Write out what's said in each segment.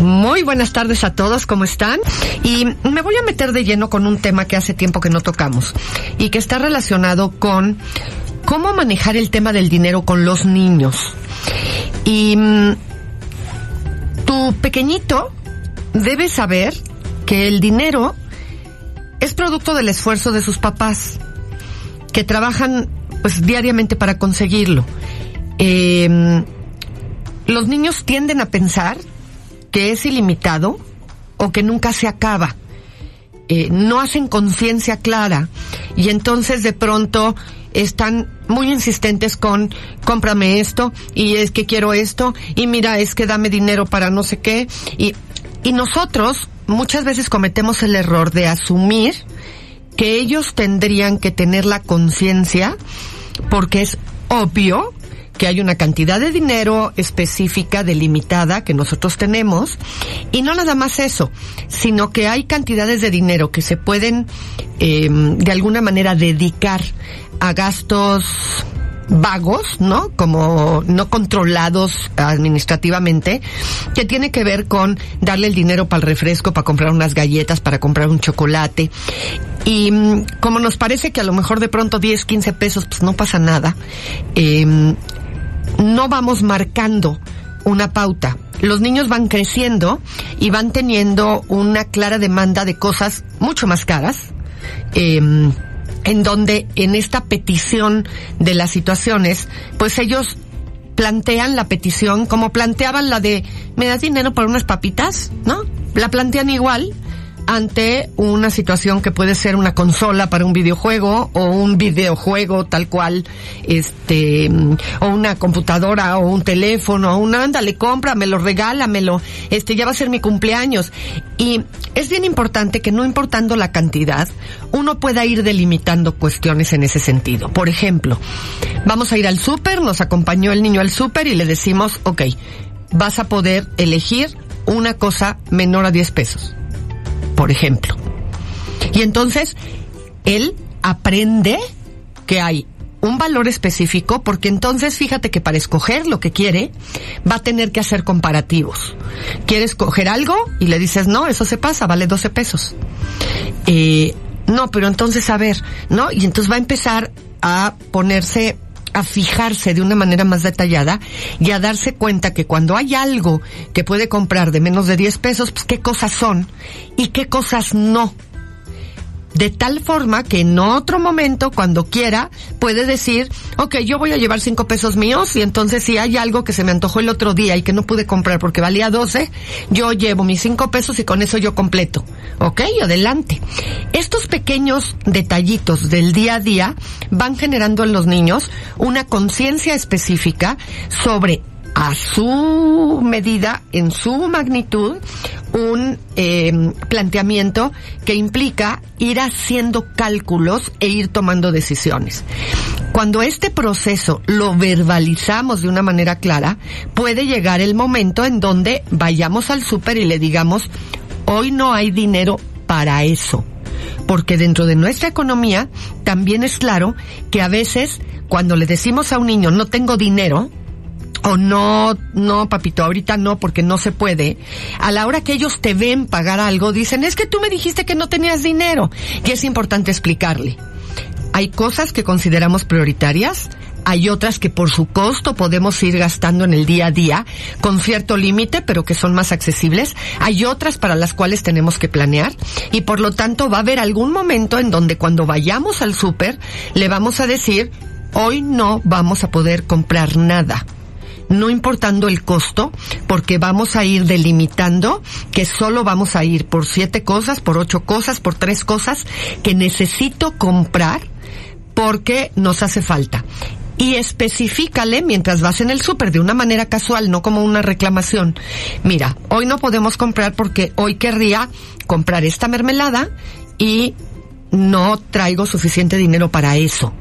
Muy buenas tardes a todos, ¿cómo están? Y me voy a meter de lleno con un tema que hace tiempo que no tocamos y que está relacionado con cómo manejar el tema del dinero con los niños. Y mm, tu pequeñito debe saber que el dinero es producto del esfuerzo de sus papás, que trabajan pues diariamente para conseguirlo. Eh, los niños tienden a pensar que es ilimitado o que nunca se acaba. Eh, no hacen conciencia clara y entonces de pronto están muy insistentes con cómprame esto y es que quiero esto y mira es que dame dinero para no sé qué y, y nosotros muchas veces cometemos el error de asumir que ellos tendrían que tener la conciencia porque es obvio que hay una cantidad de dinero específica, delimitada, que nosotros tenemos, y no nada más eso, sino que hay cantidades de dinero que se pueden, eh, de alguna manera, dedicar a gastos vagos, ¿no? Como no controlados administrativamente, que tiene que ver con darle el dinero para el refresco, para comprar unas galletas, para comprar un chocolate. Y mm, como nos parece que a lo mejor de pronto 10, 15 pesos, pues no pasa nada, eh, no vamos marcando una pauta. Los niños van creciendo y van teniendo una clara demanda de cosas mucho más caras. Eh, en donde en esta petición de las situaciones, pues ellos plantean la petición como planteaban la de ¿me das dinero por unas papitas? ¿No? La plantean igual ante una situación que puede ser una consola para un videojuego o un videojuego tal cual, este, o una computadora o un teléfono, o un ándale, cómpramelo, regálamelo, este, ya va a ser mi cumpleaños. Y es bien importante que no importando la cantidad, uno pueda ir delimitando cuestiones en ese sentido. Por ejemplo, vamos a ir al súper, nos acompañó el niño al súper y le decimos, ok, vas a poder elegir una cosa menor a 10 pesos por ejemplo. Y entonces, él aprende que hay un valor específico porque entonces fíjate que para escoger lo que quiere va a tener que hacer comparativos. Quiere escoger algo y le dices, no, eso se pasa, vale 12 pesos. Eh, no, pero entonces a ver, ¿no? Y entonces va a empezar a ponerse a fijarse de una manera más detallada y a darse cuenta que cuando hay algo que puede comprar de menos de 10 pesos, pues qué cosas son y qué cosas no de tal forma que en otro momento, cuando quiera, puede decir, ok, yo voy a llevar cinco pesos míos y entonces si hay algo que se me antojó el otro día y que no pude comprar porque valía 12, yo llevo mis cinco pesos y con eso yo completo. Ok, adelante. Estos pequeños detallitos del día a día van generando en los niños una conciencia específica sobre a su medida, en su magnitud, un eh, planteamiento que implica ir haciendo cálculos e ir tomando decisiones. Cuando este proceso lo verbalizamos de una manera clara, puede llegar el momento en donde vayamos al súper y le digamos, hoy no hay dinero para eso. Porque dentro de nuestra economía también es claro que a veces cuando le decimos a un niño no tengo dinero, o no, no, papito, ahorita no, porque no se puede. A la hora que ellos te ven pagar algo, dicen, es que tú me dijiste que no tenías dinero. Y es importante explicarle. Hay cosas que consideramos prioritarias, hay otras que por su costo podemos ir gastando en el día a día con cierto límite, pero que son más accesibles. Hay otras para las cuales tenemos que planear y por lo tanto va a haber algún momento en donde cuando vayamos al súper le vamos a decir, hoy no vamos a poder comprar nada no importando el costo, porque vamos a ir delimitando que solo vamos a ir por siete cosas, por ocho cosas, por tres cosas que necesito comprar porque nos hace falta y especifícale mientras vas en el súper de una manera casual, no como una reclamación. Mira, hoy no podemos comprar porque hoy querría comprar esta mermelada y no traigo suficiente dinero para eso.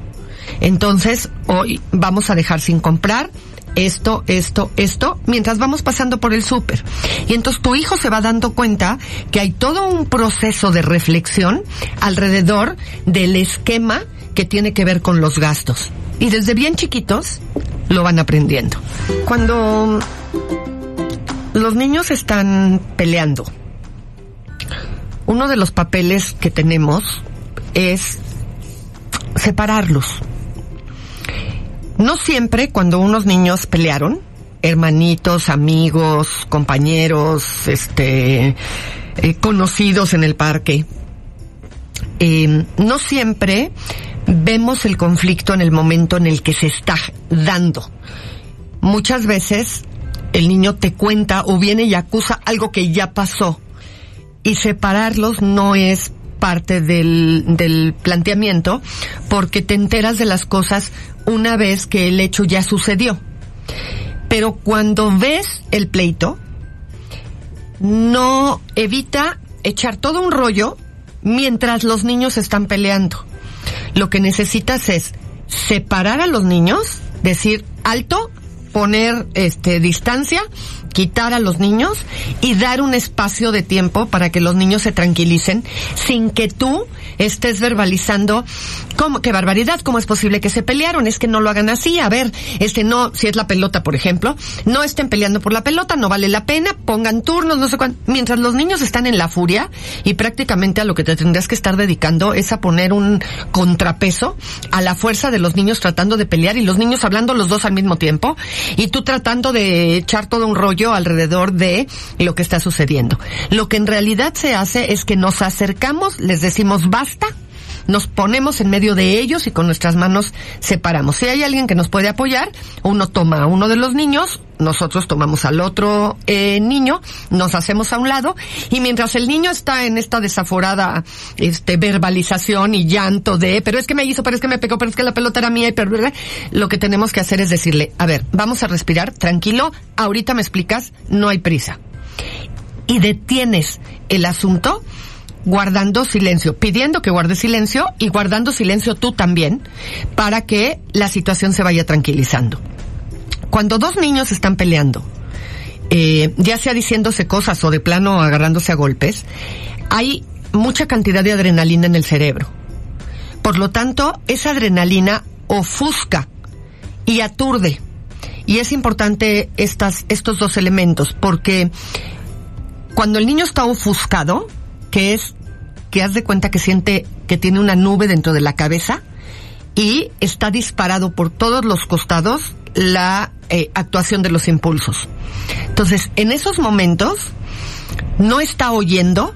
Entonces, hoy vamos a dejar sin comprar esto, esto, esto, mientras vamos pasando por el súper. Y entonces tu hijo se va dando cuenta que hay todo un proceso de reflexión alrededor del esquema que tiene que ver con los gastos. Y desde bien chiquitos lo van aprendiendo. Cuando los niños están peleando, uno de los papeles que tenemos es separarlos. No siempre cuando unos niños pelearon, hermanitos, amigos, compañeros, este, eh, conocidos en el parque, eh, no siempre vemos el conflicto en el momento en el que se está dando. Muchas veces el niño te cuenta o viene y acusa algo que ya pasó y separarlos no es parte del, del planteamiento porque te enteras de las cosas una vez que el hecho ya sucedió. Pero cuando ves el pleito, no evita echar todo un rollo mientras los niños están peleando lo que necesitas es separar a los niños, decir alto, poner este distancia, quitar a los niños y dar un espacio de tiempo para que los niños se tranquilicen sin que tú estés verbalizando cómo qué barbaridad, cómo es posible que se pelearon, es que no lo hagan así, a ver, este no, si es la pelota, por ejemplo, no estén peleando por la pelota, no vale la pena, pongan turnos, no sé cuánto, mientras los niños están en la furia y prácticamente a lo que te tendrías que estar dedicando es a poner un contrapeso a la fuerza de los niños tratando de pelear y los niños hablando los dos al mismo tiempo y tú tratando de echar todo un rollo alrededor de lo que está sucediendo. Lo que en realidad se hace es que nos acercamos, les decimos basta, nos ponemos en medio de ellos y con nuestras manos separamos. Si hay alguien que nos puede apoyar, uno toma a uno de los niños, nosotros tomamos al otro eh, niño, nos hacemos a un lado y mientras el niño está en esta desaforada este verbalización y llanto de, pero es que me hizo, pero es que me pegó, pero es que la pelota era mía y pero lo que tenemos que hacer es decirle, a ver, vamos a respirar, tranquilo, ahorita me explicas, no hay prisa. Y detienes el asunto guardando silencio, pidiendo que guarde silencio y guardando silencio tú también para que la situación se vaya tranquilizando. Cuando dos niños están peleando, eh, ya sea diciéndose cosas o de plano agarrándose a golpes, hay mucha cantidad de adrenalina en el cerebro. Por lo tanto, esa adrenalina ofusca y aturde. Y es importante estas, estos dos elementos porque cuando el niño está ofuscado, que es que haz de cuenta que siente que tiene una nube dentro de la cabeza y está disparado por todos los costados la eh, actuación de los impulsos. Entonces, en esos momentos no está oyendo,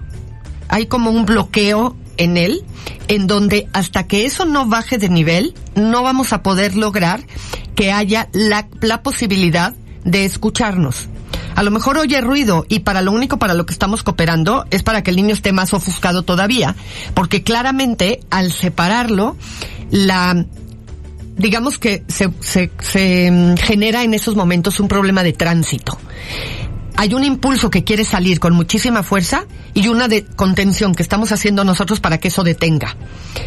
hay como un bloqueo en él, en donde hasta que eso no baje de nivel, no vamos a poder lograr que haya la, la posibilidad de escucharnos. A lo mejor oye ruido y para lo único para lo que estamos cooperando es para que el niño esté más ofuscado todavía, porque claramente al separarlo, la digamos que se, se, se mm, genera en esos momentos un problema de tránsito hay un impulso que quiere salir con muchísima fuerza y una de contención que estamos haciendo nosotros para que eso detenga.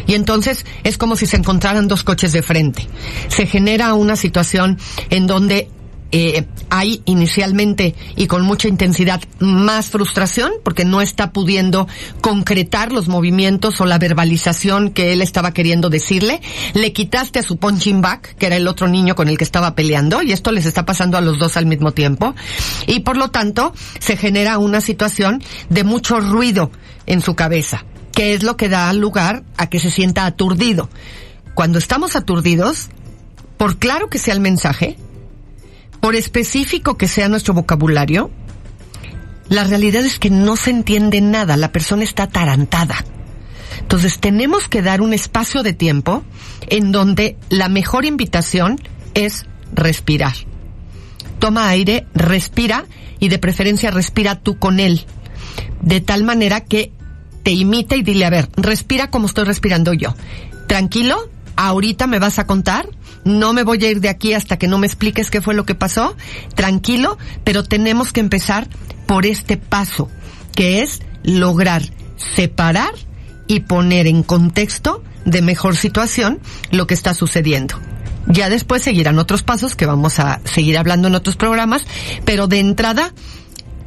Y entonces es como si se encontraran dos coches de frente. Se genera una situación en donde eh, hay inicialmente y con mucha intensidad más frustración porque no está pudiendo concretar los movimientos o la verbalización que él estaba queriendo decirle. Le quitaste a su punching back, que era el otro niño con el que estaba peleando, y esto les está pasando a los dos al mismo tiempo. Y por lo tanto, se genera una situación de mucho ruido en su cabeza, que es lo que da lugar a que se sienta aturdido. Cuando estamos aturdidos, por claro que sea el mensaje, por específico que sea nuestro vocabulario, la realidad es que no se entiende nada, la persona está atarantada. Entonces tenemos que dar un espacio de tiempo en donde la mejor invitación es respirar. Toma aire, respira y de preferencia respira tú con él. De tal manera que te imite y dile, a ver, respira como estoy respirando yo. Tranquilo, ahorita me vas a contar, no me voy a ir de aquí hasta que no me expliques qué fue lo que pasó, tranquilo, pero tenemos que empezar por este paso, que es lograr separar y poner en contexto de mejor situación lo que está sucediendo. Ya después seguirán otros pasos que vamos a seguir hablando en otros programas, pero de entrada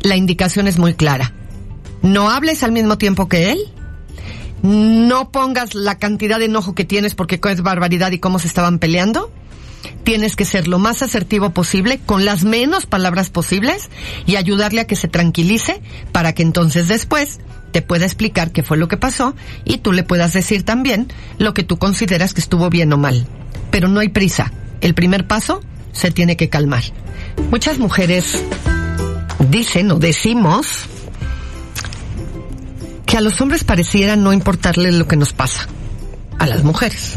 la indicación es muy clara. No hables al mismo tiempo que él, no pongas la cantidad de enojo que tienes porque es barbaridad y cómo se estaban peleando. Tienes que ser lo más asertivo posible, con las menos palabras posibles y ayudarle a que se tranquilice para que entonces después te pueda explicar qué fue lo que pasó y tú le puedas decir también lo que tú consideras que estuvo bien o mal. Pero no hay prisa. El primer paso se tiene que calmar. Muchas mujeres dicen o decimos que a los hombres pareciera no importarles lo que nos pasa, a las mujeres.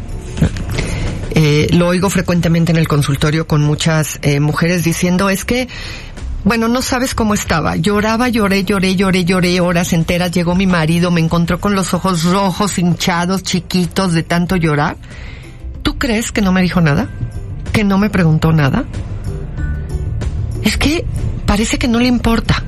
Eh, lo oigo frecuentemente en el consultorio con muchas eh, mujeres diciendo es que bueno, no sabes cómo estaba. Lloraba, lloré, lloré, lloré, lloré horas enteras. Llegó mi marido, me encontró con los ojos rojos, hinchados, chiquitos de tanto llorar. ¿Tú crees que no me dijo nada? ¿Que no me preguntó nada? Es que parece que no le importa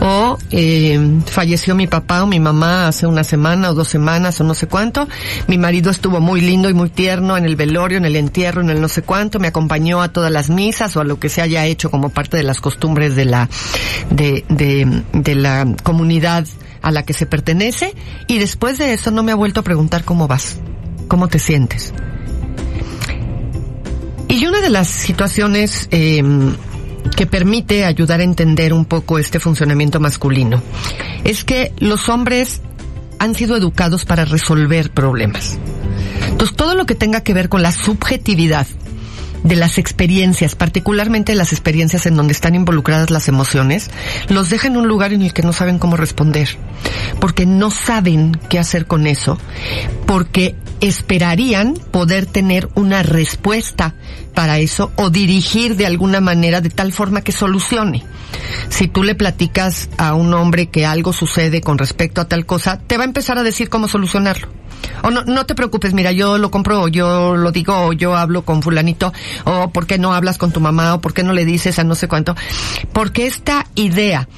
o eh, falleció mi papá o mi mamá hace una semana o dos semanas o no sé cuánto. Mi marido estuvo muy lindo y muy tierno en el velorio, en el entierro, en el no sé cuánto. Me acompañó a todas las misas o a lo que se haya hecho como parte de las costumbres de la de, de, de la comunidad a la que se pertenece. Y después de eso no me ha vuelto a preguntar cómo vas, cómo te sientes. Y una de las situaciones eh, que permite ayudar a entender un poco este funcionamiento masculino es que los hombres han sido educados para resolver problemas. Entonces, todo lo que tenga que ver con la subjetividad de las experiencias, particularmente las experiencias en donde están involucradas las emociones, los deja en un lugar en el que no saben cómo responder, porque no saben qué hacer con eso, porque esperarían poder tener una respuesta para eso o dirigir de alguna manera de tal forma que solucione. Si tú le platicas a un hombre que algo sucede con respecto a tal cosa, te va a empezar a decir cómo solucionarlo. O no, no te preocupes, mira, yo lo compro, o yo lo digo, o yo hablo con fulanito, o por qué no hablas con tu mamá, o por qué no le dices a no sé cuánto. Porque esta idea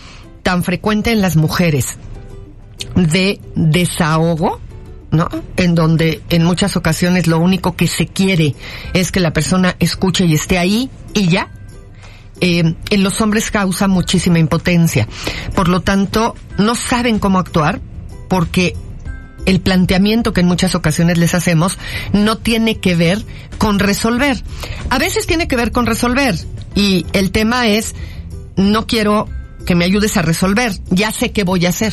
tan frecuente en las mujeres de desahogo, ¿no? En donde en muchas ocasiones lo único que se quiere es que la persona escuche y esté ahí y ya. Eh, en los hombres causa muchísima impotencia. Por lo tanto, no saben cómo actuar porque el planteamiento que en muchas ocasiones les hacemos no tiene que ver con resolver. A veces tiene que ver con resolver y el tema es no quiero que me ayudes a resolver, ya sé qué voy a hacer.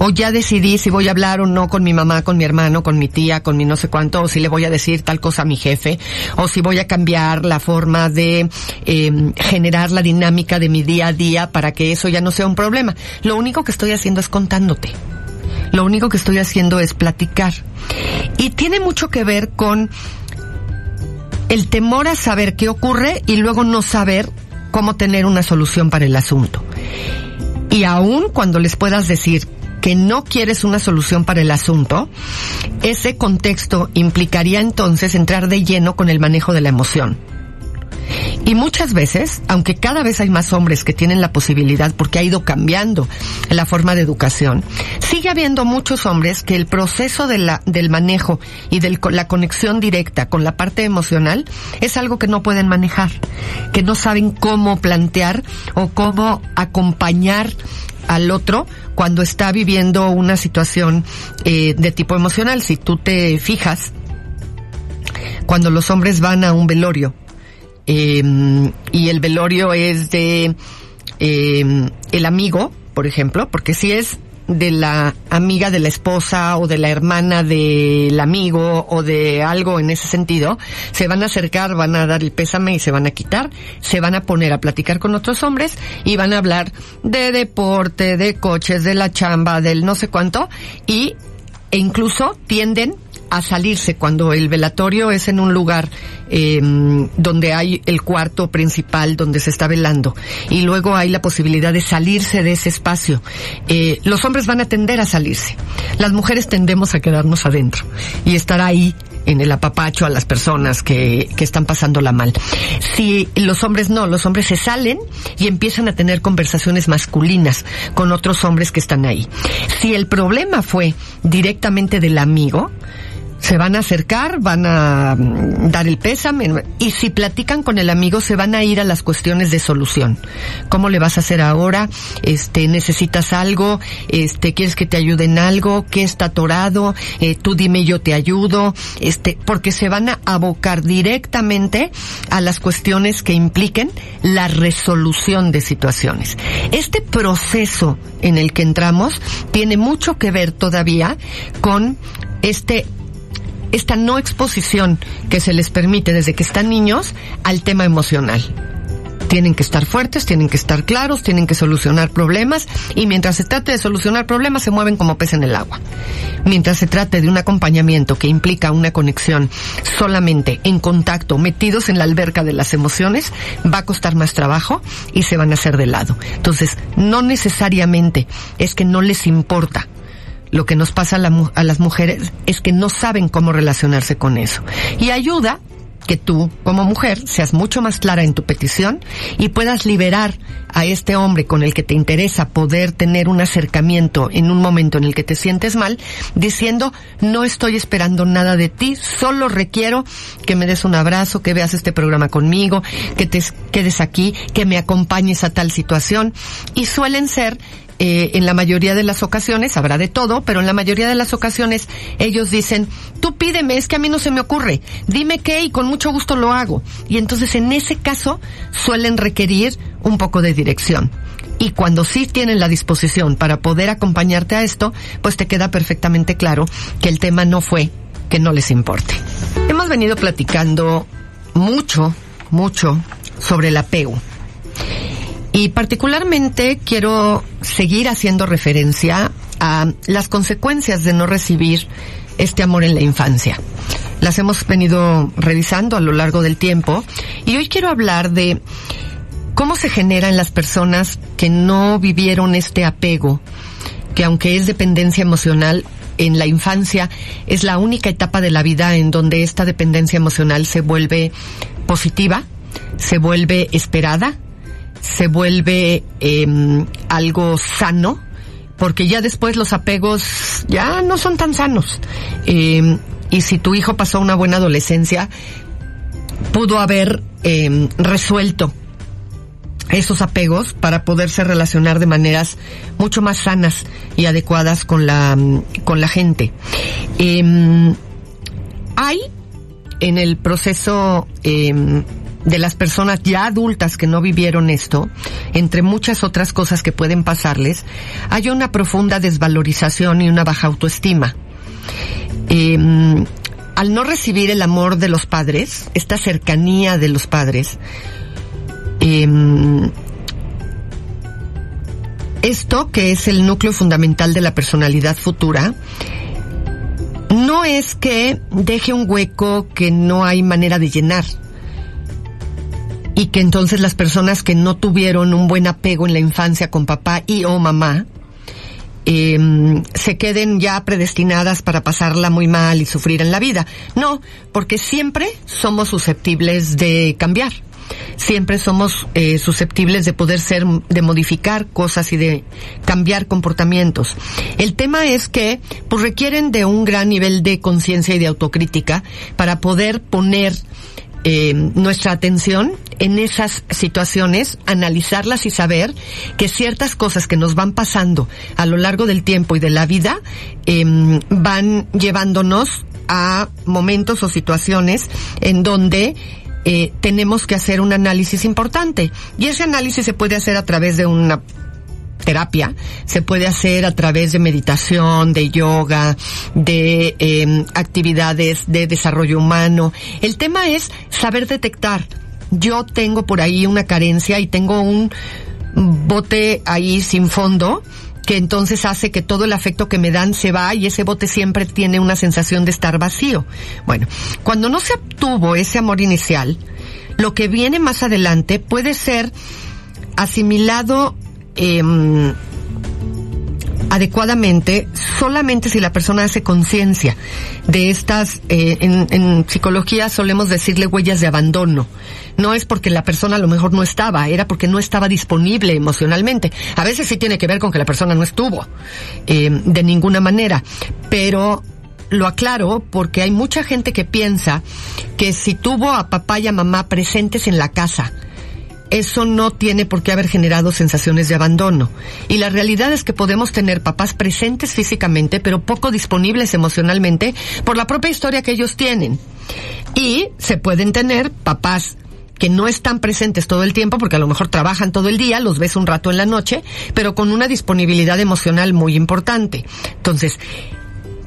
O ya decidí si voy a hablar o no con mi mamá, con mi hermano, con mi tía, con mi no sé cuánto, o si le voy a decir tal cosa a mi jefe, o si voy a cambiar la forma de eh, generar la dinámica de mi día a día para que eso ya no sea un problema. Lo único que estoy haciendo es contándote. Lo único que estoy haciendo es platicar. Y tiene mucho que ver con el temor a saber qué ocurre y luego no saber cómo tener una solución para el asunto. Y aún cuando les puedas decir que no quieres una solución para el asunto, ese contexto implicaría entonces entrar de lleno con el manejo de la emoción. Y muchas veces, aunque cada vez hay más hombres que tienen la posibilidad porque ha ido cambiando la forma de educación, sigue habiendo muchos hombres que el proceso del manejo y de la conexión directa con la parte emocional es algo que no pueden manejar, que no saben cómo plantear o cómo acompañar al otro cuando está viviendo una situación eh, de tipo emocional. Si tú te fijas, cuando los hombres van a un velorio, eh, y el velorio es de eh, el amigo, por ejemplo, porque si es de la amiga de la esposa o de la hermana del amigo o de algo en ese sentido, se van a acercar, van a dar el pésame y se van a quitar, se van a poner a platicar con otros hombres y van a hablar de deporte, de coches, de la chamba, del no sé cuánto y e incluso tienden a salirse cuando el velatorio es en un lugar eh, donde hay el cuarto principal donde se está velando y luego hay la posibilidad de salirse de ese espacio. Eh, los hombres van a tender a salirse. Las mujeres tendemos a quedarnos adentro y estar ahí en el apapacho a las personas que, que están pasándola mal. Si los hombres no, los hombres se salen y empiezan a tener conversaciones masculinas con otros hombres que están ahí. Si el problema fue directamente del amigo, se van a acercar, van a mm, dar el pésame y si platican con el amigo se van a ir a las cuestiones de solución. ¿Cómo le vas a hacer ahora? Este, necesitas algo, este, quieres que te ayude en algo, qué está atorado, eh, tú dime yo te ayudo, este, porque se van a abocar directamente a las cuestiones que impliquen la resolución de situaciones. Este proceso en el que entramos tiene mucho que ver todavía con este esta no exposición que se les permite desde que están niños al tema emocional. Tienen que estar fuertes, tienen que estar claros, tienen que solucionar problemas y mientras se trate de solucionar problemas se mueven como pez en el agua. Mientras se trate de un acompañamiento que implica una conexión solamente en contacto, metidos en la alberca de las emociones, va a costar más trabajo y se van a hacer de lado. Entonces, no necesariamente es que no les importa lo que nos pasa a, las mujeres es que no saben cómo relacionarse con eso. Y ayuda que tú, como mujer, seas mucho más clara en tu petición y puedas liberar a este hombre con el que te interesa poder tener un acercamiento en un momento en el que te sientes mal, diciendo, no estoy esperando nada de ti, solo requiero que me des un abrazo, que veas este programa conmigo, que te quedes aquí, que me acompañes a tal situación. Y suelen ser eh, en la mayoría de las ocasiones, habrá de todo, pero en la mayoría de las ocasiones ellos dicen, tú pídeme, es que a mí no se me ocurre, dime qué y con mucho gusto lo hago. Y entonces en ese caso suelen requerir un poco de dirección. Y cuando sí tienen la disposición para poder acompañarte a esto, pues te queda perfectamente claro que el tema no fue que no les importe. Hemos venido platicando mucho, mucho sobre el apego. Y particularmente quiero seguir haciendo referencia a las consecuencias de no recibir este amor en la infancia. Las hemos venido revisando a lo largo del tiempo y hoy quiero hablar de cómo se genera en las personas que no vivieron este apego, que aunque es dependencia emocional, en la infancia es la única etapa de la vida en donde esta dependencia emocional se vuelve positiva, se vuelve esperada, se vuelve eh, algo sano, porque ya después los apegos ya no son tan sanos. Eh, y si tu hijo pasó una buena adolescencia, pudo haber eh, resuelto esos apegos para poderse relacionar de maneras mucho más sanas y adecuadas con la con la gente. Eh, hay en el proceso eh, de las personas ya adultas que no vivieron esto, entre muchas otras cosas que pueden pasarles, hay una profunda desvalorización y una baja autoestima. Em, al no recibir el amor de los padres, esta cercanía de los padres, em, esto que es el núcleo fundamental de la personalidad futura, no es que deje un hueco que no hay manera de llenar y que entonces las personas que no tuvieron un buen apego en la infancia con papá y o mamá, eh, se queden ya predestinadas para pasarla muy mal y sufrir en la vida. No, porque siempre somos susceptibles de cambiar. Siempre somos eh, susceptibles de poder ser, de modificar cosas y de cambiar comportamientos. El tema es que, pues requieren de un gran nivel de conciencia y de autocrítica para poder poner eh, nuestra atención en esas situaciones, analizarlas y saber que ciertas cosas que nos van pasando a lo largo del tiempo y de la vida em, van llevándonos a momentos o situaciones en donde eh, tenemos que hacer un análisis importante. Y ese análisis se puede hacer a través de una terapia se puede hacer a través de meditación, de yoga, de em, actividades de desarrollo humano. El tema es saber detectar. Yo tengo por ahí una carencia y tengo un bote ahí sin fondo que entonces hace que todo el afecto que me dan se va y ese bote siempre tiene una sensación de estar vacío. Bueno, cuando no se obtuvo ese amor inicial, lo que viene más adelante puede ser asimilado eh, adecuadamente solamente si la persona hace conciencia de estas, eh, en, en, psicología solemos decirle huellas de abandono. No es porque la persona a lo mejor no estaba, era porque no estaba disponible emocionalmente. A veces sí tiene que ver con que la persona no estuvo, eh, de ninguna manera, pero lo aclaro porque hay mucha gente que piensa que si tuvo a papá y a mamá presentes en la casa, eso no tiene por qué haber generado sensaciones de abandono. Y la realidad es que podemos tener papás presentes físicamente, pero poco disponibles emocionalmente por la propia historia que ellos tienen. Y se pueden tener papás que no están presentes todo el tiempo porque a lo mejor trabajan todo el día, los ves un rato en la noche, pero con una disponibilidad emocional muy importante. Entonces,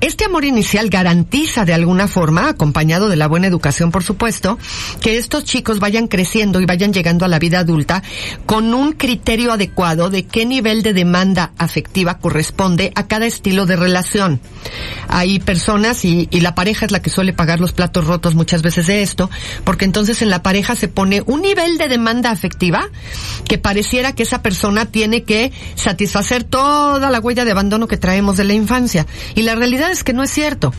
este amor inicial garantiza de alguna forma, acompañado de la buena educación por supuesto, que estos chicos vayan creciendo y vayan llegando a la vida adulta con un criterio adecuado de qué nivel de demanda afectiva corresponde a cada estilo de relación. Hay personas y, la pareja es la que suele pagar los platos rotos muchas veces de esto, porque entonces en la pareja se pone un nivel de demanda afectiva que pareciera que esa persona tiene que satisfacer toda la huella de abandono que traemos de la infancia. Y la realidad es que no es cierto.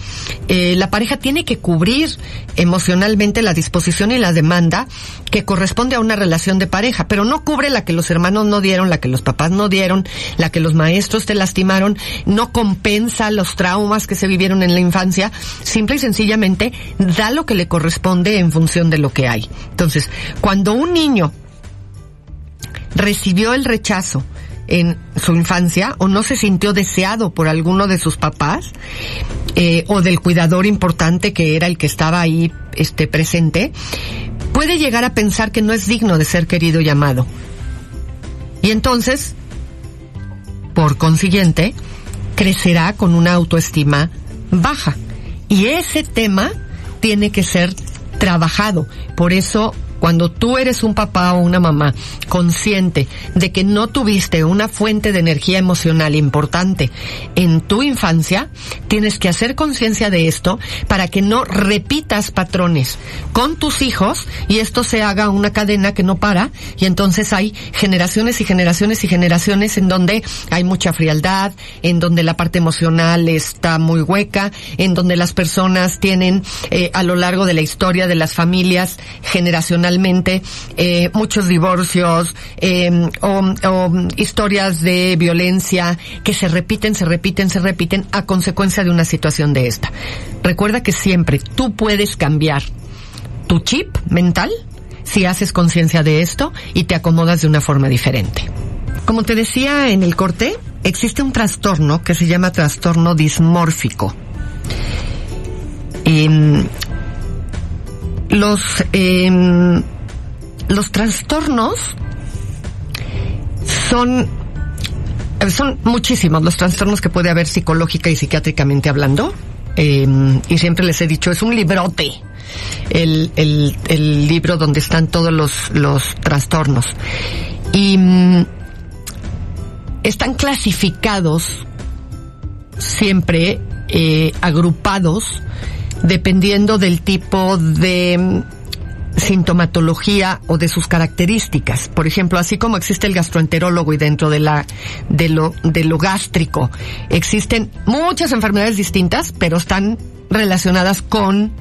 Eh, la pareja tiene que cubrir emocionalmente la disposición y la demanda que corresponde a una relación de pareja, pero no cubre la que los hermanos no dieron, la que los papás no dieron, la que los maestros te lastimaron, no compensa los traumas que se vivieron en la infancia, simple y sencillamente da lo que le corresponde en función de lo que hay. Entonces, cuando un niño recibió el rechazo, en su infancia o no se sintió deseado por alguno de sus papás eh, o del cuidador importante que era el que estaba ahí este presente, puede llegar a pensar que no es digno de ser querido y amado. Y entonces, por consiguiente, crecerá con una autoestima baja. Y ese tema tiene que ser trabajado. Por eso cuando tú eres un papá o una mamá consciente de que no tuviste una fuente de energía emocional importante en tu infancia, tienes que hacer conciencia de esto para que no repitas patrones con tus hijos y esto se haga una cadena que no para. Y entonces hay generaciones y generaciones y generaciones en donde hay mucha frialdad, en donde la parte emocional está muy hueca, en donde las personas tienen eh, a lo largo de la historia de las familias generacional eh, muchos divorcios em, o, historias de violencia que se repiten, se repiten, se repiten a consecuencia de una situación de esta. Recuerda que siempre tú puedes cambiar tu chip mental si haces conciencia de esto y te acomodas de una forma diferente. Como te decía en el corte, existe un trastorno que se llama trastorno dismórfico. Em, los, eh, los trastornos son, son muchísimos los trastornos que puede haber psicológica y psiquiátricamente hablando. Eh, y siempre les he dicho, es un librote. El, el, el libro donde están todos los, los trastornos. Y mm, están clasificados siempre eh, agrupados dependiendo del tipo de sintomatología o de sus características. Por ejemplo, así como existe el gastroenterólogo y dentro de la de lo de lo gástrico existen muchas enfermedades distintas, pero están relacionadas con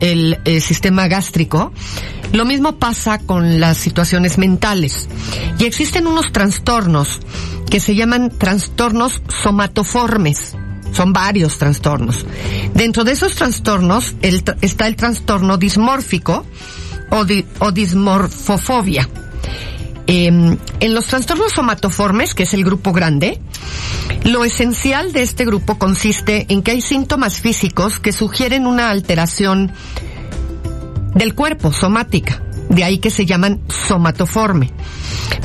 el, el, sistema gástrico. Lo mismo pasa con las situaciones mentales. Y existen unos trastornos que se llaman trastornos somatoformes. Son varios trastornos. Dentro de esos trastornos está el trastorno dismórfico o, dismorfofobia. Em, en los trastornos somatoformes, que es el grupo grande, lo esencial de este grupo consiste en que hay síntomas físicos que sugieren una alteración del cuerpo, somática. De ahí que se llaman somatoforme.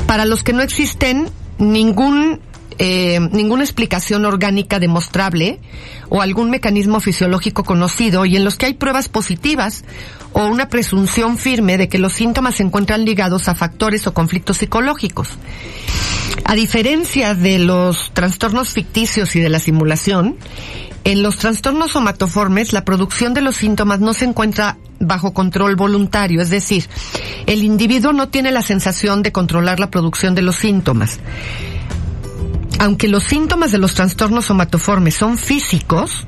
Para los que no existen ningún eh, ninguna explicación orgánica demostrable o algún mecanismo fisiológico conocido y en los que hay pruebas positivas o una presunción firme de que los síntomas se encuentran ligados a factores o conflictos psicológicos. A diferencia de los trastornos ficticios y de la simulación, en los trastornos somatoformes la producción de los síntomas no se encuentra bajo control voluntario, es decir, el individuo no tiene la sensación de controlar la producción de los síntomas aunque los síntomas de los trastornos somatoformes son físicos,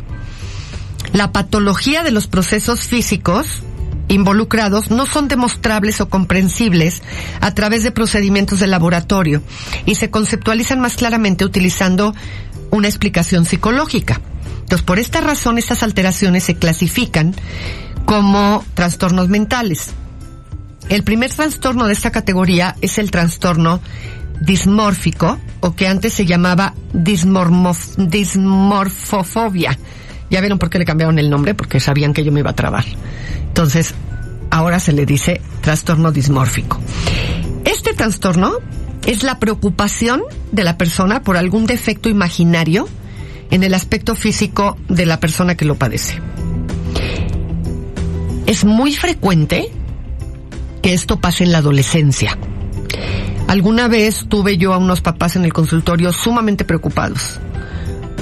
la patología de los procesos físicos involucrados no son demostrables o comprensibles a través de procedimientos de laboratorio y se conceptualizan más claramente utilizando una explicación psicológica. Entonces, por esta razón, estas alteraciones se clasifican como trastornos mentales. El primer trastorno de esta categoría es el trastorno dismórfico, o que antes se llamaba dismorfofobia. Ya vieron por qué le cambiaron el nombre, porque sabían que yo me iba a trabar. Entonces, ahora se le dice trastorno dismórfico. Este trastorno es la preocupación de la persona por algún defecto imaginario en el aspecto físico de la persona que lo padece. Es muy frecuente que esto pase en la adolescencia. Alguna vez tuve yo a unos papás en el consultorio sumamente preocupados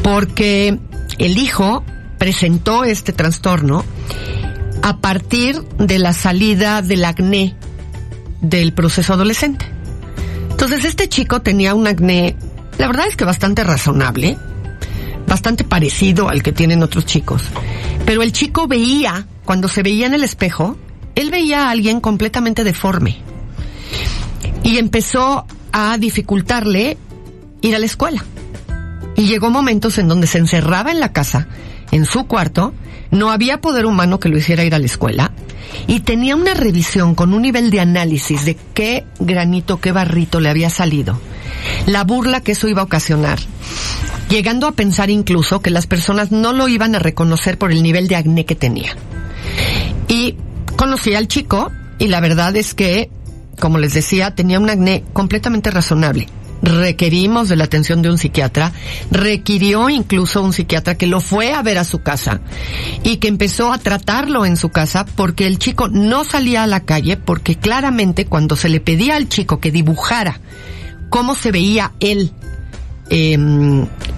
porque el hijo presentó este trastorno a partir de la salida del acné del proceso adolescente. Entonces este chico tenía un acné, la verdad es que bastante razonable, bastante parecido al que tienen otros chicos. Pero el chico veía, cuando se veía en el espejo, él veía a alguien completamente deforme y empezó a dificultarle ir a la escuela. Y llegó momentos en donde se encerraba en la casa, en su cuarto, no había poder humano que lo hiciera ir a la escuela, y tenía una revisión con un nivel de análisis de qué granito, qué barrito le había salido, la burla que eso iba a ocasionar, llegando a pensar incluso que las personas no lo iban a reconocer por el nivel de acné que tenía. Y conocí al chico, y la verdad es que como les decía, tenía un acné completamente razonable. Requerimos de la atención de un psiquiatra, requirió incluso un psiquiatra que lo fue a ver a su casa y que empezó a tratarlo en su casa porque el chico no salía a la calle porque claramente cuando se le pedía al chico que dibujara cómo se veía él eh,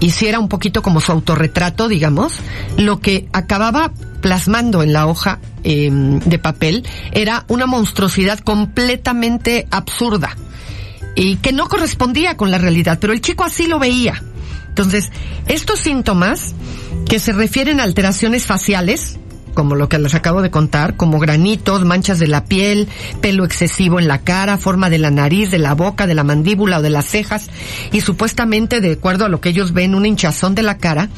hiciera un poquito como su autorretrato, digamos, lo que acababa plasmando en la hoja eh, de papel era una monstruosidad completamente absurda y que no correspondía con la realidad, pero el chico así lo veía. Entonces, estos síntomas que se refieren a alteraciones faciales, como lo que les acabo de contar, como granitos, manchas de la piel, pelo excesivo en la cara, forma de la nariz, de la boca, de la mandíbula o de las cejas, y supuestamente, de acuerdo a lo que ellos ven, un hinchazón de la cara,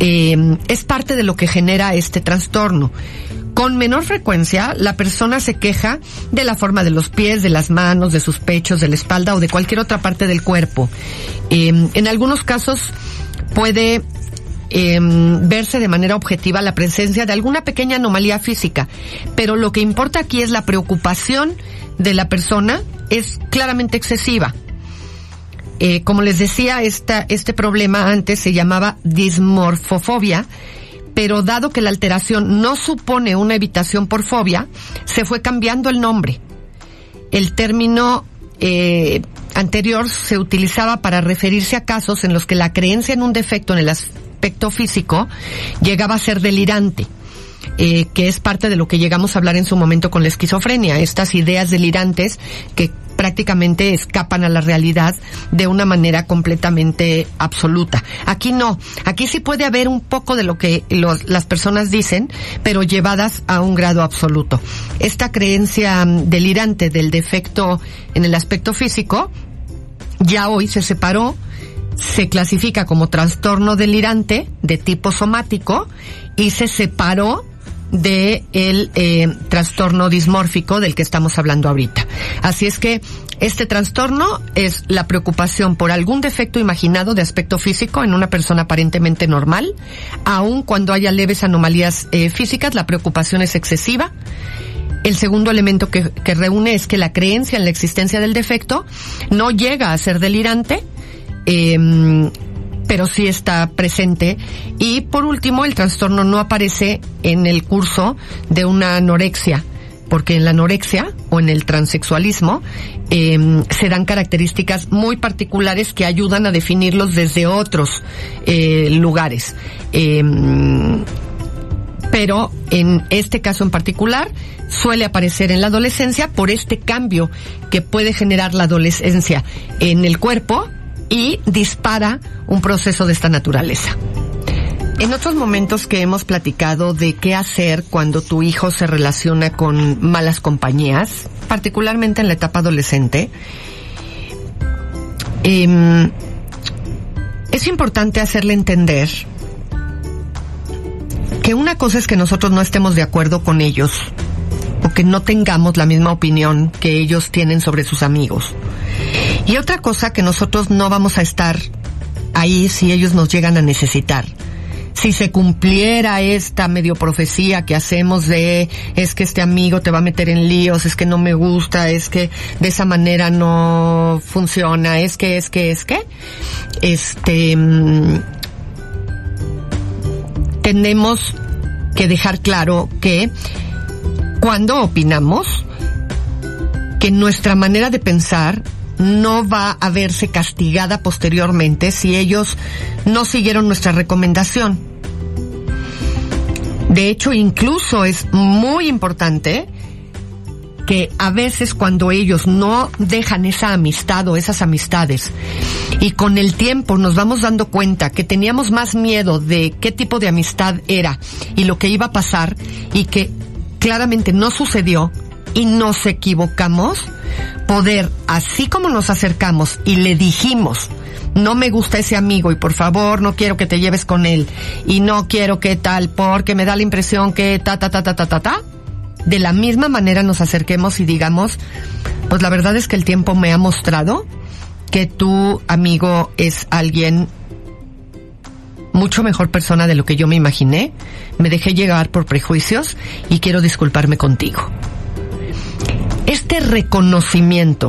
eh, es parte de lo que genera este trastorno. Con menor frecuencia, la persona se queja de la forma de los pies, de las manos, de sus pechos, de la espalda o de cualquier otra parte del cuerpo. Eh, en algunos casos puede Em, verse de manera objetiva la presencia de alguna pequeña anomalía física. Pero lo que importa aquí es la preocupación de la persona es claramente excesiva. Eh, como les decía, esta, este problema antes se llamaba dismorfofobia, pero dado que la alteración no supone una evitación por fobia, se fue cambiando el nombre. El término eh, anterior se utilizaba para referirse a casos en los que la creencia en un defecto en el, aspecto físico llegaba a ser delirante. Eh, que es parte de lo que llegamos a hablar en su momento con la esquizofrenia, estas ideas delirantes que prácticamente escapan a la realidad de una manera completamente absoluta. Aquí no, aquí sí puede haber un poco de lo que las personas dicen, pero llevadas a un grado absoluto. Esta creencia mm, delirante del defecto en el aspecto físico ya hoy se separó se clasifica como trastorno delirante de tipo somático y se separó de el eh, trastorno dismórfico del que estamos hablando ahorita. Así es que este trastorno es la preocupación por algún defecto imaginado de aspecto físico en una persona aparentemente normal, aun cuando haya leves anomalías eh, físicas, la preocupación es excesiva el segundo elemento que, que, reúne es que la creencia en la existencia del defecto no llega a ser delirante, eh, pero sí está presente. Y por último, el trastorno no aparece en el curso de una anorexia, porque en la anorexia o en el transexualismo eh, se dan características muy particulares que ayudan a definirlos desde otros eh, lugares. Eh, pero en este caso en particular suele aparecer en la adolescencia por este cambio que puede generar la adolescencia en el cuerpo y dispara un proceso de esta naturaleza. En otros momentos que hemos platicado de qué hacer cuando tu hijo se relaciona con malas compañías, particularmente en la etapa adolescente, eh, es importante hacerle entender que una cosa es que nosotros no estemos de acuerdo con ellos o que no tengamos la misma opinión que ellos tienen sobre sus amigos. Y otra cosa que nosotros no vamos a estar ahí si ellos nos llegan a necesitar. Si se cumpliera esta medio profecía que hacemos de es que este amigo te va a meter en líos, es que no me gusta, es que de esa manera no funciona, es que, es que, es que, este, tenemos que dejar claro que cuando opinamos, que nuestra manera de pensar no va a verse castigada posteriormente si ellos no siguieron nuestra recomendación. De hecho, incluso es muy importante que a veces cuando ellos no dejan esa amistad o esas amistades y con el tiempo nos vamos dando cuenta que teníamos más miedo de qué tipo de amistad era y lo que iba a pasar y que claramente no sucedió y nos equivocamos, poder, así como nos acercamos y le dijimos, no me gusta ese amigo y por favor no quiero que te lleves con él y no quiero que tal porque me da la impresión que ta ta ta ta ta ta ta, de la misma manera nos acerquemos y digamos, pues la verdad es que el tiempo me ha mostrado que tu amigo es alguien mucho mejor persona de lo que yo me imaginé, me dejé llegar por prejuicios y quiero disculparme contigo. Este reconocimiento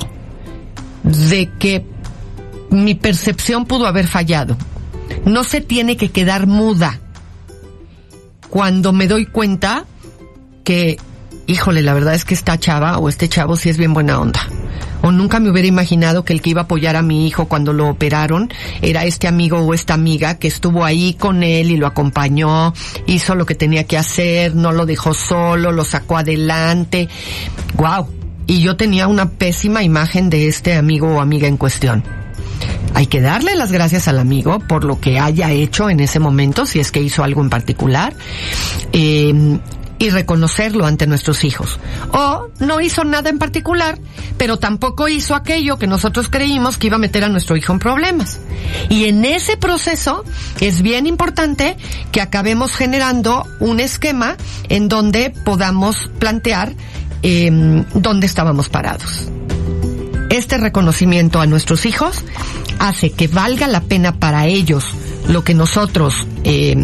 de que mi percepción pudo haber fallado no se tiene que quedar muda cuando me doy cuenta que híjole, la verdad es que esta chava o este chavo sí es bien buena onda. O nunca me hubiera imaginado que el que iba a apoyar a mi hijo cuando lo operaron era este amigo o esta amiga que estuvo ahí con él y lo acompañó, hizo lo que tenía que hacer, no lo dejó solo, lo sacó adelante. Wow. Y yo tenía una pésima imagen de este amigo o amiga en cuestión. Hay que darle las gracias al amigo por lo que haya hecho en ese momento, si es que hizo algo en particular. Eh, y reconocerlo ante nuestros hijos. O no hizo nada en particular, pero tampoco hizo aquello que nosotros creímos que iba a meter a nuestro hijo en problemas. Y en ese proceso es bien importante que acabemos generando un esquema en donde podamos plantear eh, dónde estábamos parados. Este reconocimiento a nuestros hijos hace que valga la pena para ellos lo que nosotros eh,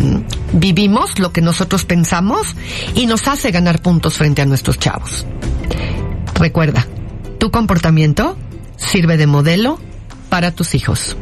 vivimos, lo que nosotros pensamos y nos hace ganar puntos frente a nuestros chavos. Recuerda, tu comportamiento sirve de modelo para tus hijos.